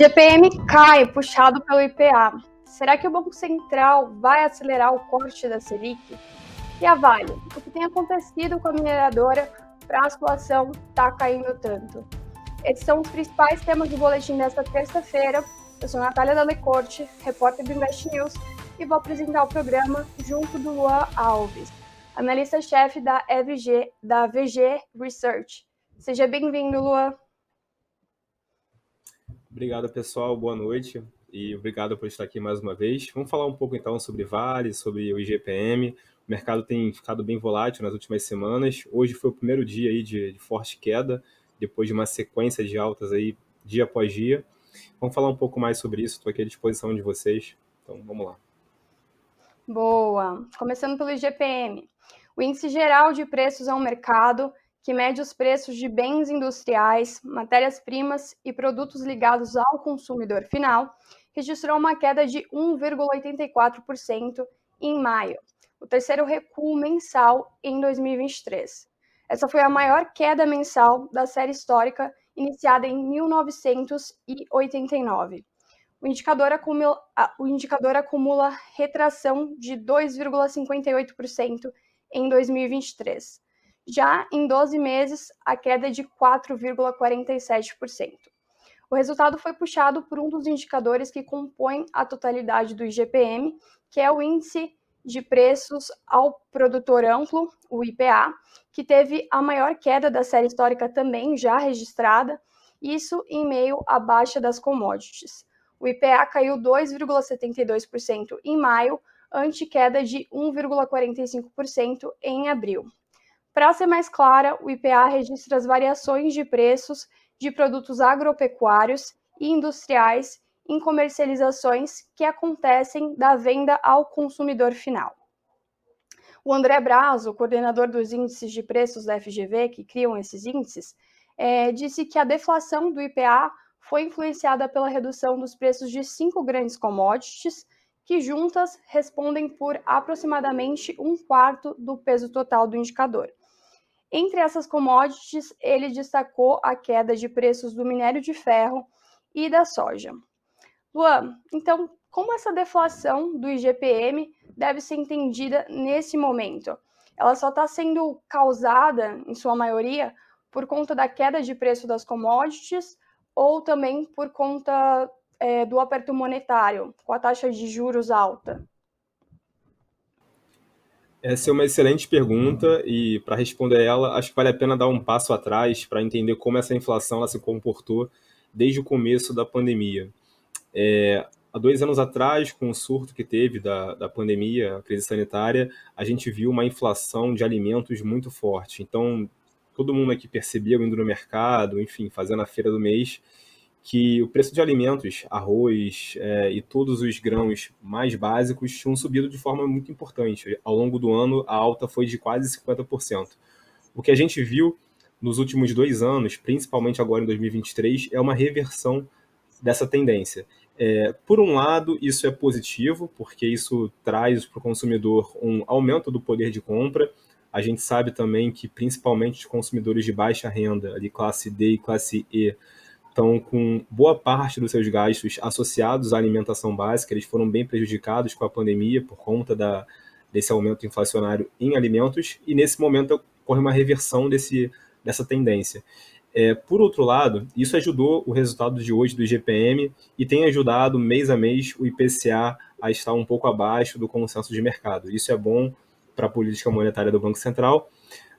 GPM cai, puxado pelo IPA. Será que o Banco Central vai acelerar o corte da Selic? E a Vale? O que tem acontecido com a mineradora para a situação estar tá caindo tanto? Esses são os principais temas do boletim desta terça-feira. Eu sou Natália Dalecorte, repórter do Invest News, e vou apresentar o programa junto do Luan Alves, analista-chefe da EVG, da VG Research. Seja bem-vindo, Luan. Obrigado, pessoal. Boa noite e obrigado por estar aqui mais uma vez. Vamos falar um pouco então sobre Vale, sobre o IGPM. O mercado tem ficado bem volátil nas últimas semanas. Hoje foi o primeiro dia aí de, de forte queda, depois de uma sequência de altas aí dia após dia. Vamos falar um pouco mais sobre isso. Estou aqui à disposição de vocês. Então, vamos lá. Boa. Começando pelo IGPM. O índice geral de preços ao mercado que mede os preços de bens industriais, matérias-primas e produtos ligados ao consumidor final, registrou uma queda de 1,84% em maio, o terceiro recuo mensal em 2023. Essa foi a maior queda mensal da série histórica iniciada em 1989. O indicador acumula, o indicador acumula retração de 2,58% em 2023 já em 12 meses, a queda é de 4,47%. O resultado foi puxado por um dos indicadores que compõem a totalidade do IGPM, que é o Índice de Preços ao Produtor Amplo, o IPA, que teve a maior queda da série histórica também já registrada, isso em meio à baixa das commodities. O IPA caiu 2,72% em maio, ante queda de 1,45% em abril. Para ser mais clara, o IPA registra as variações de preços de produtos agropecuários e industriais em comercializações que acontecem da venda ao consumidor final. O André Brazo, coordenador dos índices de preços da FGV, que criam esses índices, é, disse que a deflação do IPA foi influenciada pela redução dos preços de cinco grandes commodities, que juntas respondem por aproximadamente um quarto do peso total do indicador. Entre essas commodities, ele destacou a queda de preços do minério de ferro e da soja. Luan, então, como essa deflação do IGPM deve ser entendida nesse momento? Ela só está sendo causada, em sua maioria, por conta da queda de preço das commodities ou também por conta é, do aperto monetário, com a taxa de juros alta? Essa é uma excelente pergunta e para responder ela, acho que vale a pena dar um passo atrás para entender como essa inflação se comportou desde o começo da pandemia. É, há dois anos atrás, com o surto que teve da, da pandemia, a crise sanitária, a gente viu uma inflação de alimentos muito forte. Então, todo mundo aqui percebeu indo no mercado, enfim, fazendo a feira do mês, que o preço de alimentos, arroz é, e todos os grãos mais básicos tinham subido de forma muito importante. Ao longo do ano, a alta foi de quase 50%. O que a gente viu nos últimos dois anos, principalmente agora em 2023, é uma reversão dessa tendência. É, por um lado, isso é positivo, porque isso traz para o consumidor um aumento do poder de compra. A gente sabe também que, principalmente os consumidores de baixa renda, ali classe D e classe E, estão com boa parte dos seus gastos associados à alimentação básica, eles foram bem prejudicados com a pandemia por conta da, desse aumento inflacionário em alimentos, e nesse momento ocorre uma reversão desse, dessa tendência. É, por outro lado, isso ajudou o resultado de hoje do IGPM e tem ajudado mês a mês o IPCA a estar um pouco abaixo do consenso de mercado. Isso é bom para a política monetária do Banco Central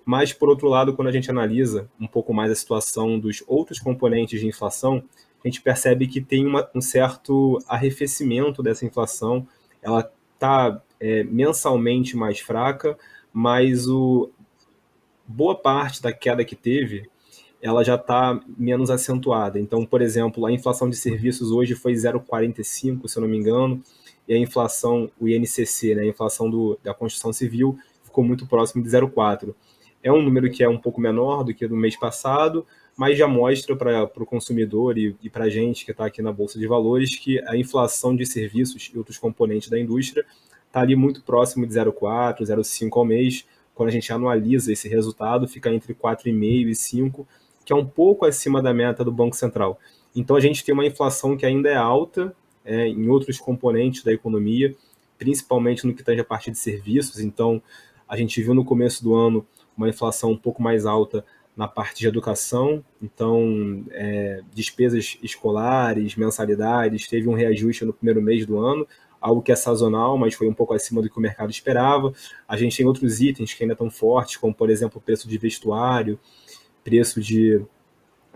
mas, por outro lado, quando a gente analisa um pouco mais a situação dos outros componentes de inflação, a gente percebe que tem uma, um certo arrefecimento dessa inflação. Ela está é, mensalmente mais fraca, mas o, boa parte da queda que teve ela já está menos acentuada. Então, por exemplo, a inflação de serviços hoje foi 0,45, se eu não me engano, e a inflação, o INCC, né, a inflação do, da construção civil, ficou muito próximo de 0,4. É um número que é um pouco menor do que do mês passado, mas já mostra para o consumidor e, e para a gente que está aqui na Bolsa de Valores que a inflação de serviços e outros componentes da indústria está ali muito próximo de 0,4, 0,5 ao mês. Quando a gente analisa esse resultado, fica entre 4,5 e 5, que é um pouco acima da meta do Banco Central. Então a gente tem uma inflação que ainda é alta é, em outros componentes da economia, principalmente no que tange a parte de serviços. Então a gente viu no começo do ano uma inflação um pouco mais alta na parte de educação, então é, despesas escolares, mensalidades, teve um reajuste no primeiro mês do ano, algo que é sazonal, mas foi um pouco acima do que o mercado esperava. A gente tem outros itens que ainda estão fortes, como por exemplo o preço de vestuário, preço de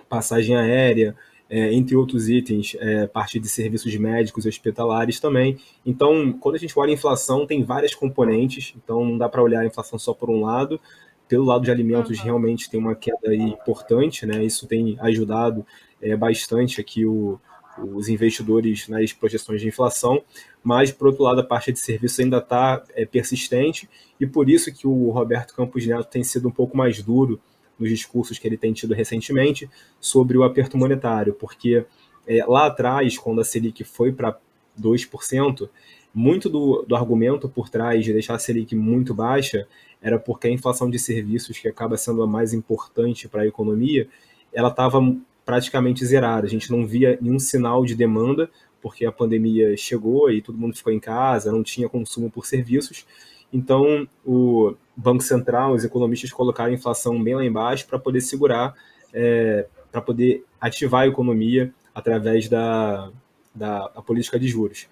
passagem aérea, é, entre outros itens, é, parte de serviços médicos e hospitalares também. Então, quando a gente olha a inflação, tem várias componentes, então não dá para olhar a inflação só por um lado. Pelo lado de alimentos, realmente tem uma queda importante, né? Isso tem ajudado é, bastante aqui o, os investidores nas projeções de inflação, mas, por outro lado, a parte de serviços ainda está é, persistente, e por isso que o Roberto Campos Neto tem sido um pouco mais duro nos discursos que ele tem tido recentemente sobre o aperto monetário, porque é, lá atrás, quando a Selic foi para 2%, muito do, do argumento por trás de deixar a Selic muito baixa era porque a inflação de serviços, que acaba sendo a mais importante para a economia, ela estava praticamente zerada. A gente não via nenhum sinal de demanda, porque a pandemia chegou e todo mundo ficou em casa, não tinha consumo por serviços. Então, o Banco Central, os economistas colocaram a inflação bem lá embaixo para poder segurar, é, para poder ativar a economia através da, da, da política de juros.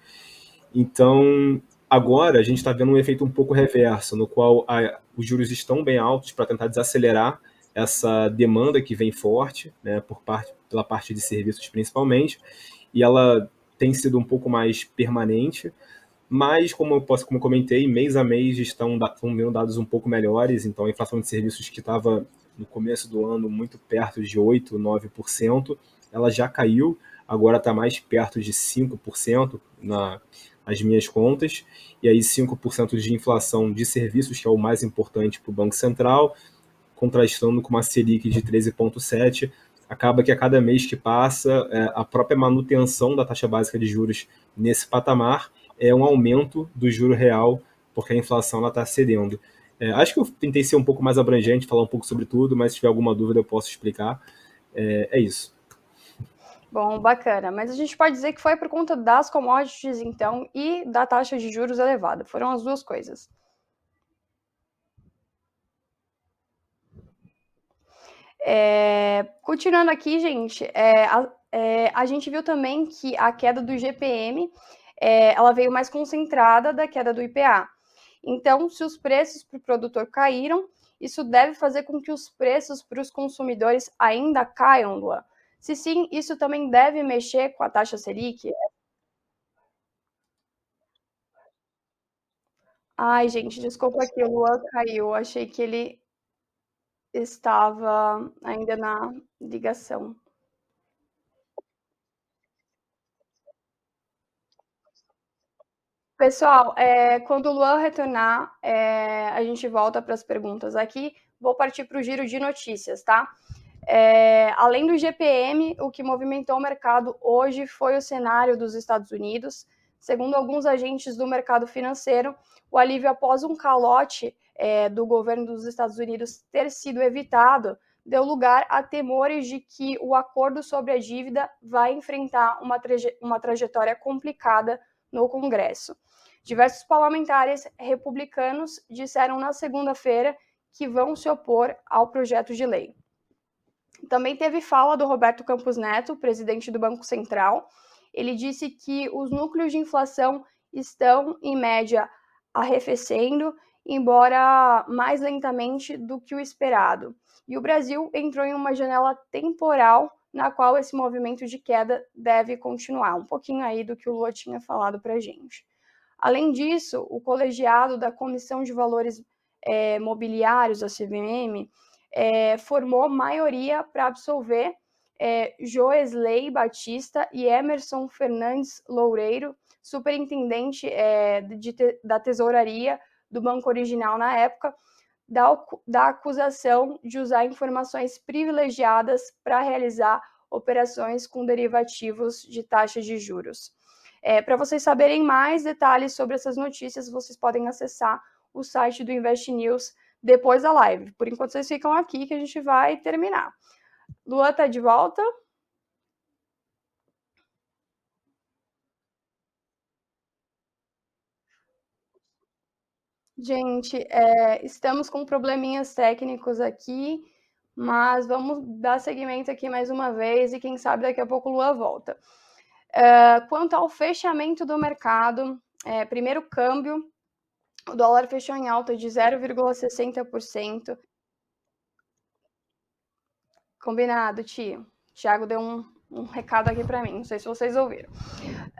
Então, agora a gente está vendo um efeito um pouco reverso, no qual a, os juros estão bem altos para tentar desacelerar essa demanda que vem forte, né, por parte, pela parte de serviços principalmente, e ela tem sido um pouco mais permanente, mas como eu posso, como eu comentei, mês a mês estão, estão vendo dados um pouco melhores, então a inflação de serviços que estava no começo do ano muito perto de 8, 9%, ela já caiu, agora está mais perto de 5% na, nas minhas contas, e aí 5% de inflação de serviços, que é o mais importante para o Banco Central, contrastando com uma Selic de 13,7%, acaba que a cada mês que passa, é, a própria manutenção da taxa básica de juros nesse patamar é um aumento do juro real, porque a inflação está cedendo. É, acho que eu tentei ser um pouco mais abrangente, falar um pouco sobre tudo, mas se tiver alguma dúvida eu posso explicar. É, é isso. Bom, bacana. Mas a gente pode dizer que foi por conta das commodities, então, e da taxa de juros elevada. Foram as duas coisas. É, continuando aqui, gente, é, a, é, a, gente viu também que a queda do GPM é, ela veio mais concentrada da queda do IPA. Então, se os preços para o produtor caíram, isso deve fazer com que os preços para os consumidores ainda caiam, Luan. Se sim, isso também deve mexer com a taxa Selic? Ai, gente, desculpa que o Luan caiu. Achei que ele estava ainda na ligação. Pessoal, é, quando o Luan retornar, é, a gente volta para as perguntas aqui. Vou partir para o giro de notícias, tá? É, além do GPM, o que movimentou o mercado hoje foi o cenário dos Estados Unidos. Segundo alguns agentes do mercado financeiro, o alívio após um calote é, do governo dos Estados Unidos ter sido evitado deu lugar a temores de que o acordo sobre a dívida vai enfrentar uma, traje uma trajetória complicada no Congresso. Diversos parlamentares republicanos disseram na segunda-feira que vão se opor ao projeto de lei. Também teve fala do Roberto Campos Neto, presidente do Banco Central. Ele disse que os núcleos de inflação estão, em média, arrefecendo, embora mais lentamente do que o esperado. E o Brasil entrou em uma janela temporal na qual esse movimento de queda deve continuar, um pouquinho aí do que o Lua tinha falado para a gente. Além disso, o colegiado da Comissão de Valores é, Mobiliários, a CVM, é, formou maioria para absolver é, Joesley Batista e Emerson Fernandes Loureiro, superintendente é, da tesouraria do banco original na época, da, da acusação de usar informações privilegiadas para realizar operações com derivativos de taxas de juros. É, para vocês saberem mais detalhes sobre essas notícias, vocês podem acessar o site do Invest News depois da live. Por enquanto, vocês ficam aqui que a gente vai terminar. Luan tá de volta. Gente, é, estamos com probleminhas técnicos aqui, mas vamos dar seguimento aqui mais uma vez e quem sabe daqui a pouco Lua volta. É, quanto ao fechamento do mercado, é, primeiro câmbio, o dólar fechou em alta de 0,60%. Combinado, tio. Tiago deu um, um recado aqui para mim, não sei se vocês ouviram.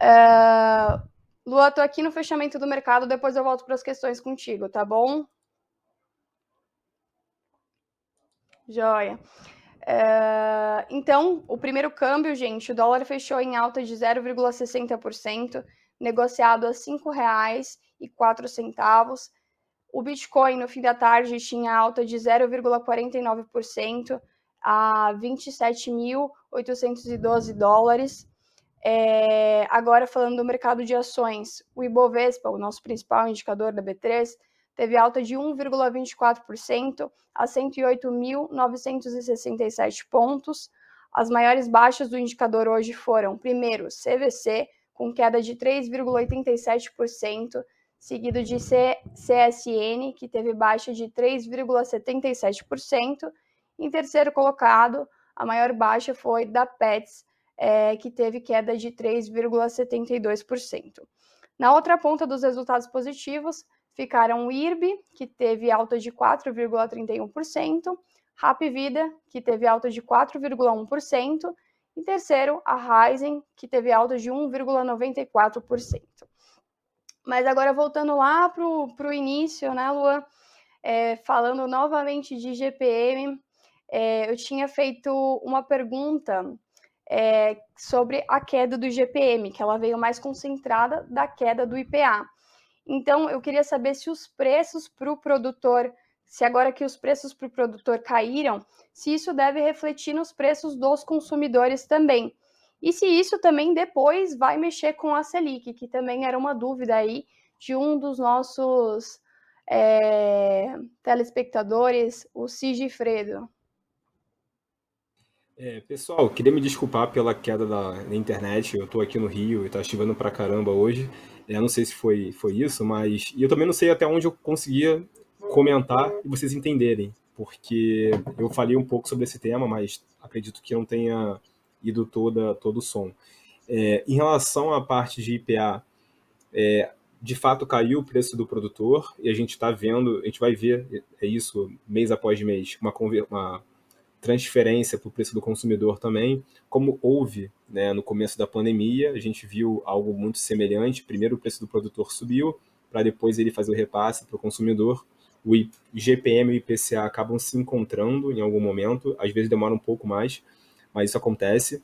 Uh, Lua, tô aqui no fechamento do mercado, depois eu volto para as questões contigo, tá bom? Joia. Uh, então, o primeiro câmbio, gente, o dólar fechou em alta de 0,60%, negociado a R$ 5,04. O Bitcoin, no fim da tarde, tinha alta de 0,49%, a 27.812 dólares. É, agora, falando do mercado de ações, o Ibovespa, o nosso principal indicador da B3, teve alta de 1,24% a 108.967 pontos. As maiores baixas do indicador hoje foram, primeiro, CVC, com queda de 3,87%, seguido de CSN, que teve baixa de 3,77%, em terceiro colocado, a maior baixa foi da Pets, é, que teve queda de 3,72%. Na outra ponta dos resultados positivos ficaram o IRB, que teve alta de 4,31%, Rap Vida, que teve alta de 4,1%, e terceiro, a Ryzen, que teve alta de 1,94%. Mas agora voltando lá para o início, né, Luan? É, falando novamente de GPM, é, eu tinha feito uma pergunta é, sobre a queda do GPM, que ela veio mais concentrada da queda do IPA. Então, eu queria saber se os preços para o produtor, se agora que os preços para o produtor caíram, se isso deve refletir nos preços dos consumidores também. E se isso também depois vai mexer com a Selic, que também era uma dúvida aí de um dos nossos é, telespectadores, o Sigifredo. É, pessoal, queria me desculpar pela queda da, da internet. Eu estou aqui no Rio e está chovendo pra caramba hoje. Eu não sei se foi, foi isso, mas. E eu também não sei até onde eu conseguia comentar e vocês entenderem, porque eu falei um pouco sobre esse tema, mas acredito que não tenha ido toda, todo o som. É, em relação à parte de IPA, é, de fato caiu o preço do produtor e a gente está vendo, a gente vai ver é isso mês após mês, uma, uma transferência para o preço do consumidor também, como houve né, no começo da pandemia, a gente viu algo muito semelhante. Primeiro o preço do produtor subiu, para depois ele fazer o repasse para o consumidor. O IGPM e o IPCA acabam se encontrando em algum momento, às vezes demora um pouco mais, mas isso acontece.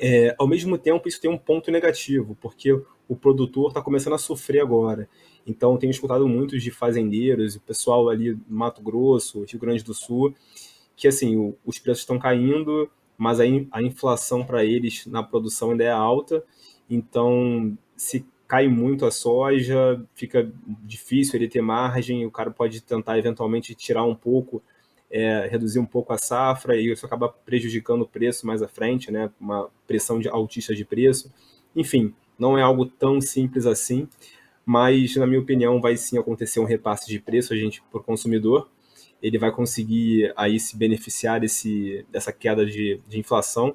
É, ao mesmo tempo, isso tem um ponto negativo, porque o produtor está começando a sofrer agora. Então, tenho escutado muitos de fazendeiros, o pessoal ali no Mato Grosso, Rio Grande do Sul, que assim, o, os preços estão caindo, mas a, in, a inflação para eles na produção ainda é alta, então se cai muito a soja, fica difícil ele ter margem, o cara pode tentar eventualmente tirar um pouco, é, reduzir um pouco a safra, e isso acaba prejudicando o preço mais à frente, né? uma pressão de altista de preço. Enfim, não é algo tão simples assim, mas na minha opinião vai sim acontecer um repasse de preço a gente o consumidor, ele vai conseguir aí se beneficiar desse, dessa queda de, de inflação,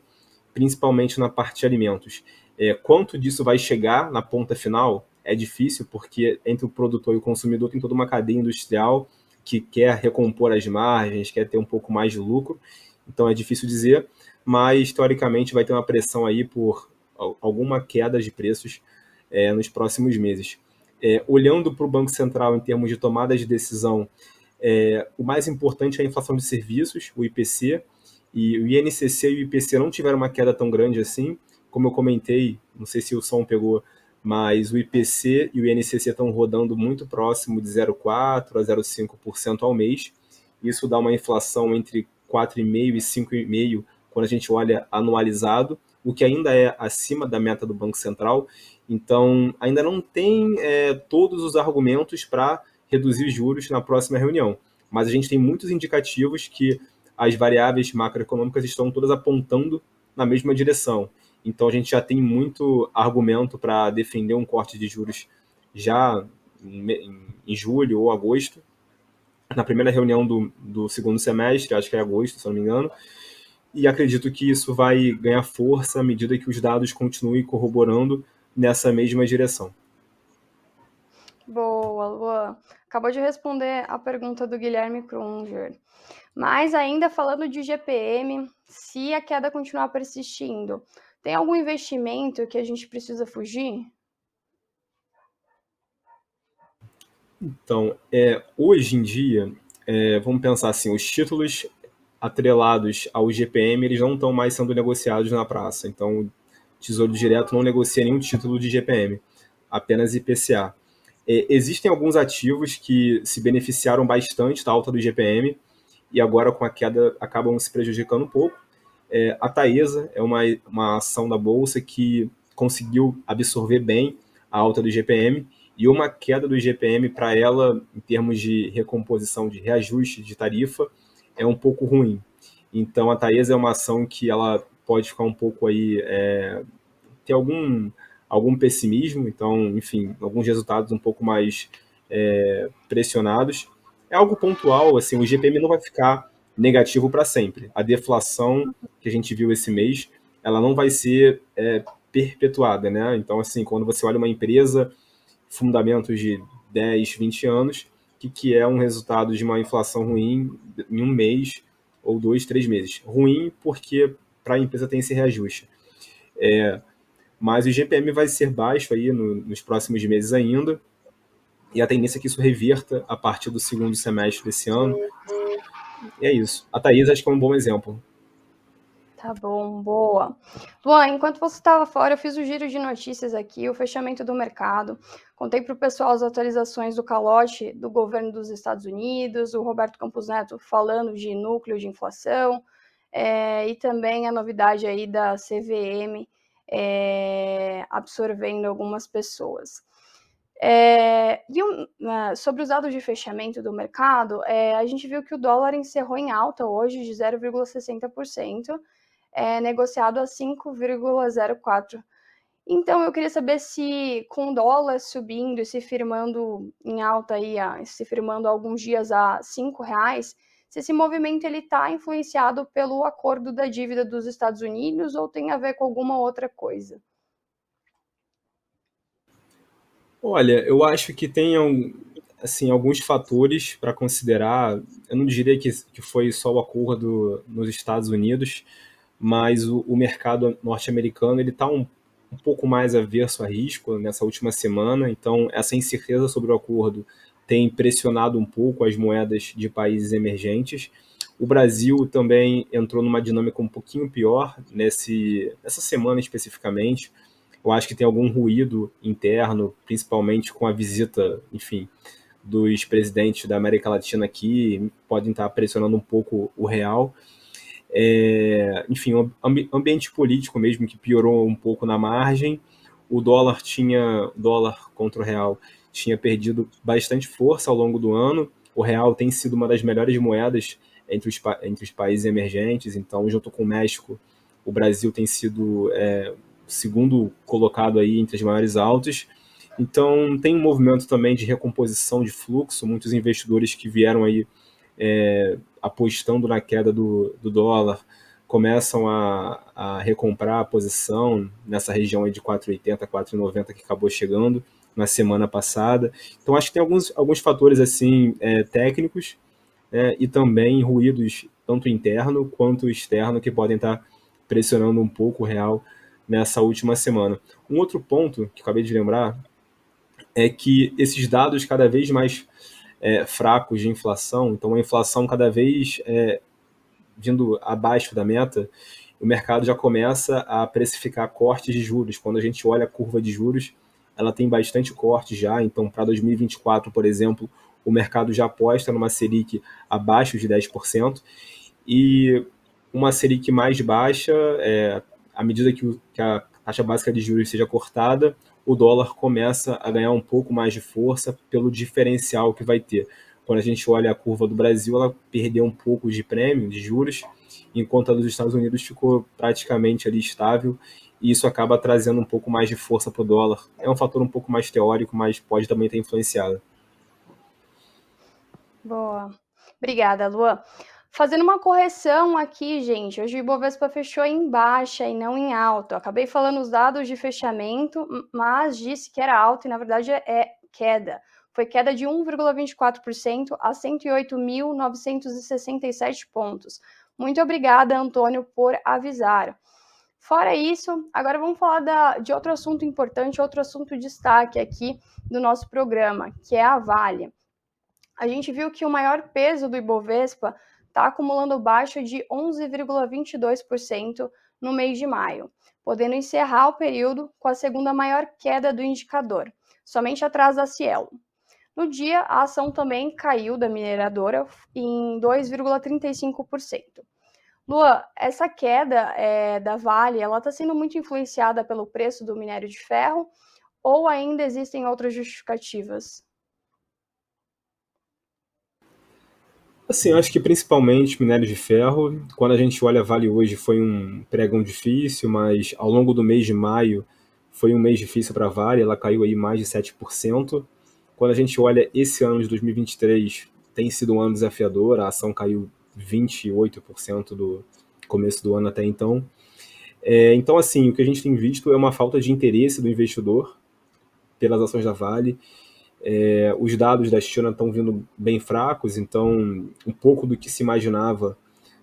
principalmente na parte de alimentos. É, quanto disso vai chegar na ponta final é difícil, porque entre o produtor e o consumidor tem toda uma cadeia industrial que quer recompor as margens, quer ter um pouco mais de lucro, então é difícil dizer, mas teoricamente vai ter uma pressão aí por alguma queda de preços é, nos próximos meses. É, olhando para o Banco Central em termos de tomada de decisão é, o mais importante é a inflação de serviços, o IPC, e o INCC e o IPC não tiveram uma queda tão grande assim. Como eu comentei, não sei se o som pegou, mas o IPC e o INCC estão rodando muito próximo de 0,4% a 0,5% ao mês. Isso dá uma inflação entre 4,5% e 5,5% quando a gente olha anualizado, o que ainda é acima da meta do Banco Central. Então, ainda não tem é, todos os argumentos para reduzir juros na próxima reunião. Mas a gente tem muitos indicativos que as variáveis macroeconômicas estão todas apontando na mesma direção. Então a gente já tem muito argumento para defender um corte de juros já em, julho ou agosto, na primeira reunião do, do segundo semestre, acho que é agosto, se não me engano, e acredito que isso vai ganhar força à medida que os dados continuem corroborando nessa mesma direção. Boa, Luan. Acabou de responder a pergunta do Guilherme Krunger. Mas ainda falando de GPM, se a queda continuar persistindo, tem algum investimento que a gente precisa fugir? Então, é, hoje em dia, é, vamos pensar assim, os títulos atrelados ao GPM, eles não estão mais sendo negociados na praça. Então, o Tesouro Direto não negocia nenhum título de GPM, apenas IPCA. É, existem alguns ativos que se beneficiaram bastante da alta do GPM e agora com a queda acabam se prejudicando um pouco. É, a Taesa é uma, uma ação da Bolsa que conseguiu absorver bem a alta do GPM e uma queda do GPM para ela, em termos de recomposição, de reajuste de tarifa, é um pouco ruim. Então a Taesa é uma ação que ela pode ficar um pouco aí, é, ter algum, algum pessimismo, então, enfim, alguns resultados um pouco mais é, pressionados. É algo pontual, assim, o GPM não vai ficar negativo para sempre. A deflação que a gente viu esse mês, ela não vai ser é, perpetuada, né? Então, assim, quando você olha uma empresa, fundamentos de 10, 20 anos, que, que é um resultado de uma inflação ruim em um mês ou dois, três meses. Ruim porque para a empresa tem esse reajuste. É, mas o GPM vai ser baixo aí no, nos próximos meses ainda, e a tendência é que isso reverta a partir do segundo semestre desse ano. E é isso. A Thaís acho que é um bom exemplo. Tá bom, boa. Luan, enquanto você estava fora, eu fiz o giro de notícias aqui, o fechamento do mercado. Contei para o pessoal as atualizações do calote do governo dos Estados Unidos, o Roberto Campos Neto falando de núcleo de inflação, é, e também a novidade aí da CVM é, absorvendo algumas pessoas. É, e um, né, sobre os dados de fechamento do mercado, é, a gente viu que o dólar encerrou em alta hoje de 0,60%, é negociado a 5,04. Então, eu queria saber se com o dólar subindo e se firmando em alta aí, se firmando alguns dias a cinco reais, se esse movimento ele está influenciado pelo acordo da dívida dos Estados Unidos ou tem a ver com alguma outra coisa? Olha, eu acho que tem assim, alguns fatores para considerar. Eu não diria que, que foi só o acordo nos Estados Unidos, mas o, o mercado norte-americano ele está um, um pouco mais averso a risco nessa última semana, então essa incerteza sobre o acordo tem pressionado um pouco as moedas de países emergentes. O Brasil também entrou numa dinâmica um pouquinho pior nesse, nessa semana especificamente. Eu acho que tem algum ruído interno, principalmente com a visita, enfim, dos presidentes da América Latina aqui, podem estar pressionando um pouco o real. É, enfim, ambiente político mesmo que piorou um pouco na margem. O dólar tinha dólar contra o real tinha perdido bastante força ao longo do ano. O real tem sido uma das melhores moedas entre os, entre os países emergentes. Então, junto com o México, o Brasil tem sido é, segundo colocado aí entre as maiores altas. Então, tem um movimento também de recomposição de fluxo. Muitos investidores que vieram aí é, apostando na queda do, do dólar, começam a, a, recomprar a posição nessa região de 4,80, 4,90 que acabou chegando na semana passada. Então acho que tem alguns, alguns fatores assim é, técnicos né, e também ruídos tanto interno quanto externo que podem estar pressionando um pouco o real nessa última semana. Um outro ponto que acabei de lembrar é que esses dados cada vez mais é, fracos de inflação, então a inflação cada vez é, vindo abaixo da meta, o mercado já começa a precificar cortes de juros. Quando a gente olha a curva de juros, ela tem bastante corte já, então para 2024, por exemplo, o mercado já aposta numa Selic abaixo de 10%, e uma Selic mais baixa, é, à medida que, o, que a taxa básica de juros seja cortada, o dólar começa a ganhar um pouco mais de força pelo diferencial que vai ter. Quando a gente olha a curva do Brasil, ela perdeu um pouco de prêmio, de juros, enquanto a dos Estados Unidos ficou praticamente ali estável e isso acaba trazendo um pouco mais de força para o dólar. É um fator um pouco mais teórico, mas pode também ter influenciado. Boa. Obrigada, Luan. Fazendo uma correção aqui, gente. Hoje o Ibovespa fechou em baixa e não em alta. Acabei falando os dados de fechamento, mas disse que era alta e na verdade é queda. Foi queda de 1,24% a 108.967 pontos. Muito obrigada, Antônio, por avisar. Fora isso, agora vamos falar da, de outro assunto importante, outro assunto de destaque aqui do nosso programa, que é a Vale. A gente viu que o maior peso do Ibovespa está acumulando baixa de 11,22% no mês de maio, podendo encerrar o período com a segunda maior queda do indicador, somente atrás da Cielo. No dia, a ação também caiu da mineradora em 2,35%. Lua, essa queda é, da Vale, ela está sendo muito influenciada pelo preço do minério de ferro ou ainda existem outras justificativas? Assim, eu acho que principalmente minério de ferro. Quando a gente olha a Vale hoje, foi um pregão difícil, mas ao longo do mês de maio foi um mês difícil para a Vale, ela caiu aí mais de 7%. Quando a gente olha esse ano de 2023, tem sido um ano desafiador, a ação caiu 28% do começo do ano até então. É, então, assim, o que a gente tem visto é uma falta de interesse do investidor pelas ações da Vale. É, os dados da China estão vindo bem fracos, então um pouco do que se imaginava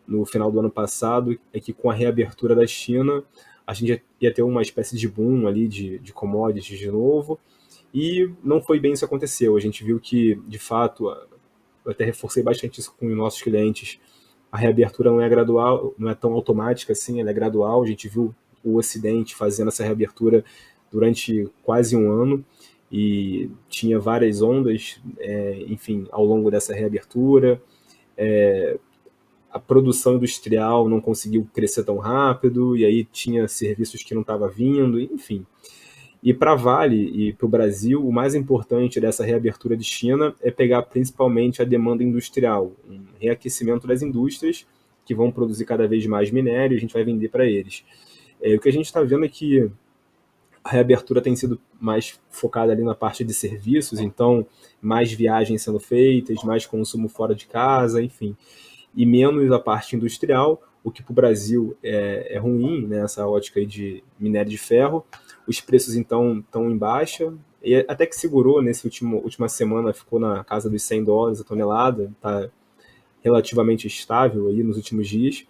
no final do ano passado é que com a reabertura da China a gente ia ter uma espécie de boom ali de, de commodities de novo, e não foi bem isso que aconteceu. A gente viu que, de fato, eu até reforcei bastante isso com os nossos clientes, a reabertura não é gradual, não é tão automática assim, ela é gradual. A gente viu o Ocidente fazendo essa reabertura durante quase um ano, e tinha várias ondas, é, enfim, ao longo dessa reabertura. É, a produção industrial não conseguiu crescer tão rápido, e aí tinha serviços que não estavam vindo, enfim. E para Vale e para o Brasil, o mais importante dessa reabertura de China é pegar principalmente a demanda industrial, um reaquecimento das indústrias que vão produzir cada vez mais minério a gente vai vender para eles. É, o que a gente está vendo é que a reabertura tem sido mais focada ali na parte de serviços, então mais viagens sendo feitas, mais consumo fora de casa, enfim, e menos a parte industrial, o que para o Brasil é, é ruim, né, essa ótica de minério de ferro. Os preços então estão em baixa, e até que segurou nesse último última semana, ficou na casa dos 100 dólares a tonelada, está relativamente estável aí nos últimos dias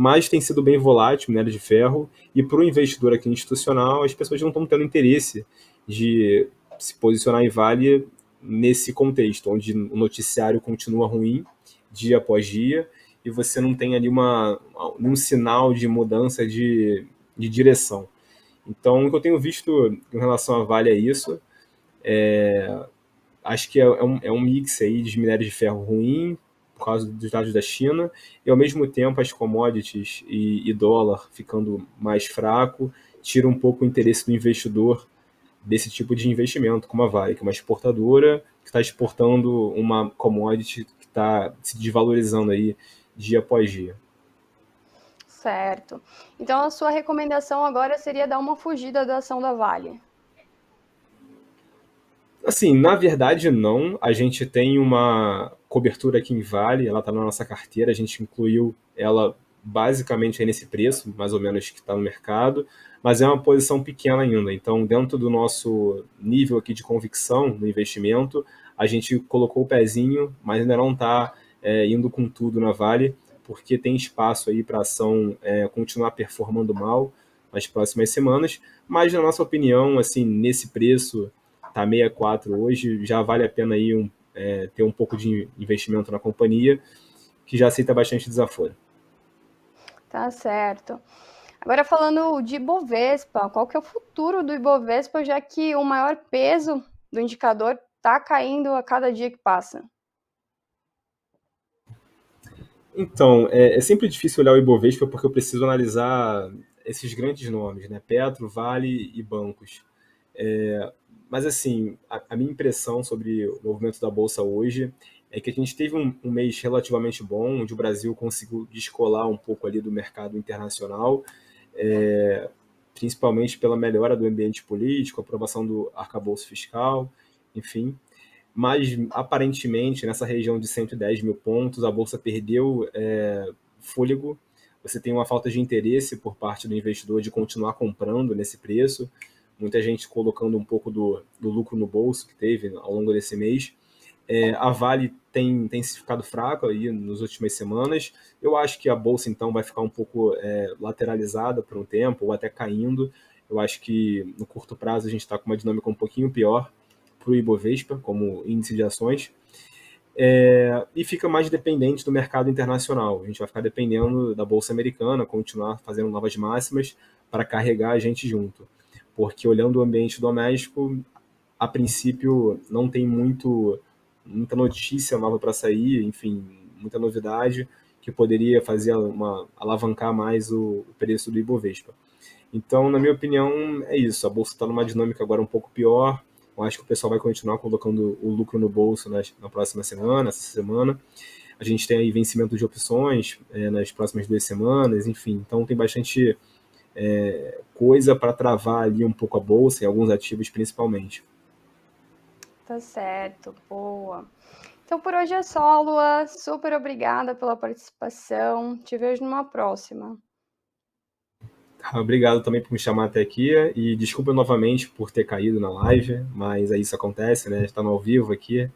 mas tem sido bem volátil minério de ferro, e para o investidor aqui institucional, as pessoas não estão tendo interesse de se posicionar em Vale nesse contexto, onde o noticiário continua ruim dia após dia, e você não tem ali uma, um sinal de mudança de, de direção. Então, o que eu tenho visto em relação à Vale é isso. É, acho que é, é, um, é um mix aí de minério de ferro ruim, por causa dos dados da China, e ao mesmo tempo as commodities e, e dólar ficando mais fraco, tira um pouco o interesse do investidor desse tipo de investimento, como a Vale, que é uma exportadora que está exportando uma commodity que está se desvalorizando aí dia após dia. Certo. Então a sua recomendação agora seria dar uma fugida da ação da Vale. Assim, na verdade, não. A gente tem uma cobertura aqui em Vale, ela está na nossa carteira, a gente incluiu ela basicamente nesse preço, mais ou menos, que está no mercado, mas é uma posição pequena ainda. Então, dentro do nosso nível aqui de convicção no investimento, a gente colocou o pezinho, mas ainda não está é, indo com tudo na Vale, porque tem espaço aí para a ação é, continuar performando mal nas próximas semanas. Mas, na nossa opinião, assim, nesse preço, tá 64 hoje, já vale a pena aí um, é, ter um pouco de investimento na companhia, que já aceita bastante desaforo. Tá certo. Agora falando de Ibovespa, qual que é o futuro do Ibovespa, já que o maior peso do indicador está caindo a cada dia que passa? Então, é, é, sempre difícil olhar o Ibovespa porque eu preciso analisar esses grandes nomes, né? Petro, Vale e bancos. É, mas, assim, a, a, minha impressão sobre o movimento da Bolsa hoje é que a gente teve um, um, mês relativamente bom, onde o Brasil conseguiu descolar um pouco ali do mercado internacional, é, principalmente pela melhora do ambiente político, aprovação do arcabouço fiscal, enfim. Mas, aparentemente, nessa região de 110 mil pontos, a Bolsa perdeu é, fôlego. Você tem uma falta de interesse por parte do investidor de continuar comprando nesse preço. Muita gente colocando um pouco do, do lucro no bolso que teve ao longo desse mês. É, a Vale tem, tem ficado fraca aí nas últimas semanas. Eu acho que a bolsa então vai ficar um pouco é, lateralizada por um tempo ou até caindo. Eu acho que no curto prazo a gente está com uma dinâmica um pouquinho pior para o Ibovespa como índice de ações. É, e fica mais dependente do mercado internacional. A gente vai ficar dependendo da bolsa americana, continuar fazendo novas máximas para carregar a gente junto. Porque olhando o ambiente doméstico, a princípio não tem muito muita notícia nova para sair, enfim, muita novidade que poderia fazer uma alavancar mais o, preço do Ibovespa. Então, na minha opinião, é isso. A bolsa está numa dinâmica agora um pouco pior. Eu acho que o pessoal vai continuar colocando o lucro no bolso nas, na próxima semana, essa semana. A gente tem aí vencimento de opções é, nas próximas duas semanas, enfim. Então, tem bastante é, coisa para travar ali um pouco a bolsa e alguns ativos principalmente. Tá certo, boa. Então por hoje é só, Lua. Super obrigada pela participação. Te vejo numa próxima. Obrigado também por me chamar até aqui e desculpa novamente por ter caído na live, mas aí isso acontece, né? Está no ao vivo aqui.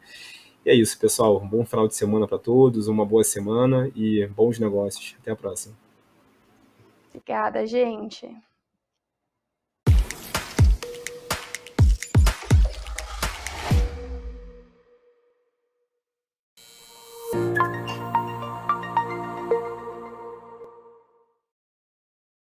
E é isso, pessoal. Um bom final de semana para todos, uma boa semana e bons negócios. Até a próxima. Obrigada, gente.